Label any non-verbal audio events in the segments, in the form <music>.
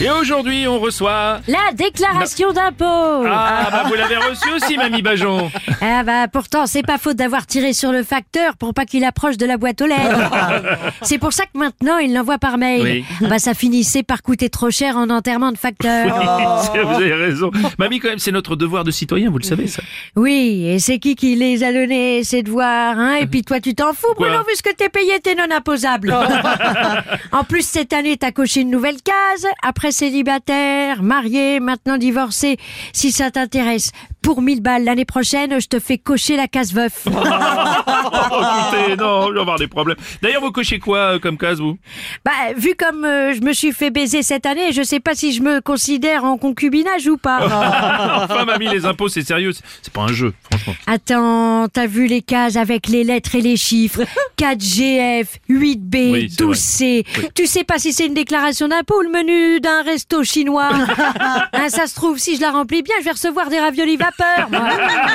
Et aujourd'hui, on reçoit... La déclaration d'impôt Ah, bah vous l'avez reçu aussi, <laughs> Mamie Bajon Ah bah pourtant, c'est pas faute d'avoir tiré sur le facteur pour pas qu'il approche de la boîte aux lettres. <laughs> c'est pour ça que maintenant, il l'envoie par mail. Oui. Bah ça finissait par coûter trop cher en enterrement de facteur. <laughs> Vous avez raison. Mamie, quand même, c'est notre devoir de citoyen, vous le savez, ça. Oui, et c'est qui qui les a donnés, ces devoirs, hein? Et puis toi, tu t'en fous, Bruno, vu ce que t'es payé, t'es non imposable. en plus, cette année, t'as coché une nouvelle case. Après célibataire, marié, maintenant divorcé. Si ça t'intéresse, pour 1000 balles l'année prochaine, je te fais cocher la case veuf. Oh, <laughs> écoutez, non, je vais avoir des problèmes. D'ailleurs, vous cochez quoi euh, comme case, vous? Bah, vu comme euh, je me suis fait baiser cette année, je sais pas si je me considère en concubinage ou pas. <laughs> Enfin, Mamie, les impôts, c'est sérieux. c'est- pas un jeu, franchement. Attends, t'as vu les cases avec les lettres et les chiffres <laughs> 4GF, 8B, Oui, c'est 12C. Tu sais pas si c'est une déclaration d'impôt ou le menu d'un resto chinois. Hein, ça se trouve, si je la remplis bien, je vais recevoir des raviolis vapeur. helvete!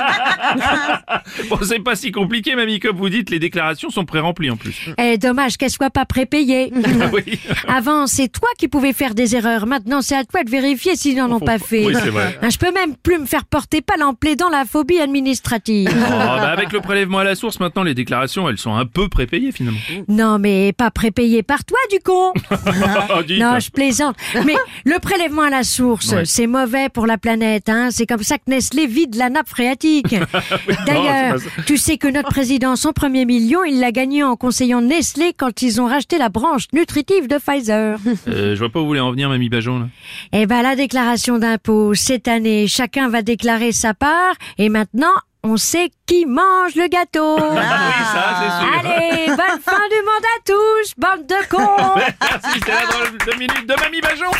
<laughs> Bon, c'est pas si compliqué, Mamie, comme vous dites, les déclarations sont pré-remplies en plus. Eh, dommage qu'elle soit pas prépayée. <laughs> oui. <laughs> Avant, c'est toi qui pouvais faire des erreurs. Maintenant, c'est à toi de vérifier s'ils n'en ont pas fait. Oui, c'est vrai. Hein, je peux même plus me faire porter pas en plaidant la phobie administrative. Oh, bah, avec le prélèvement à la source, maintenant, les déclarations, elles sont un peu prépayées, finalement. non, mais pas prépayé par toi, du con. Oh. Non, je plaisante. Mais le prélèvement à la source, Ouais. c'est mauvais pour la planète. Hein. C'est comme ça que Nestlé vide la nappe phréatique. <laughs> D'ailleurs, tu sais que notre président, son premier million, il l'a gagné en conseillant Nestlé quand ils ont racheté la branche nutritive de Pfizer. <laughs> Euh, je vois pas où vous voulez en venir, Mamie Bajon, là. Eh ben, la déclaration d'impôt, cette année, chacun va déclarer sa part. Et maintenant, on sait qui mange le gâteau. oui, ça, c'est sûr. Allez, bonne fin du monde à tous, bande de cons <laughs> Merci, c'était la drôle de minute de Mamie Bajon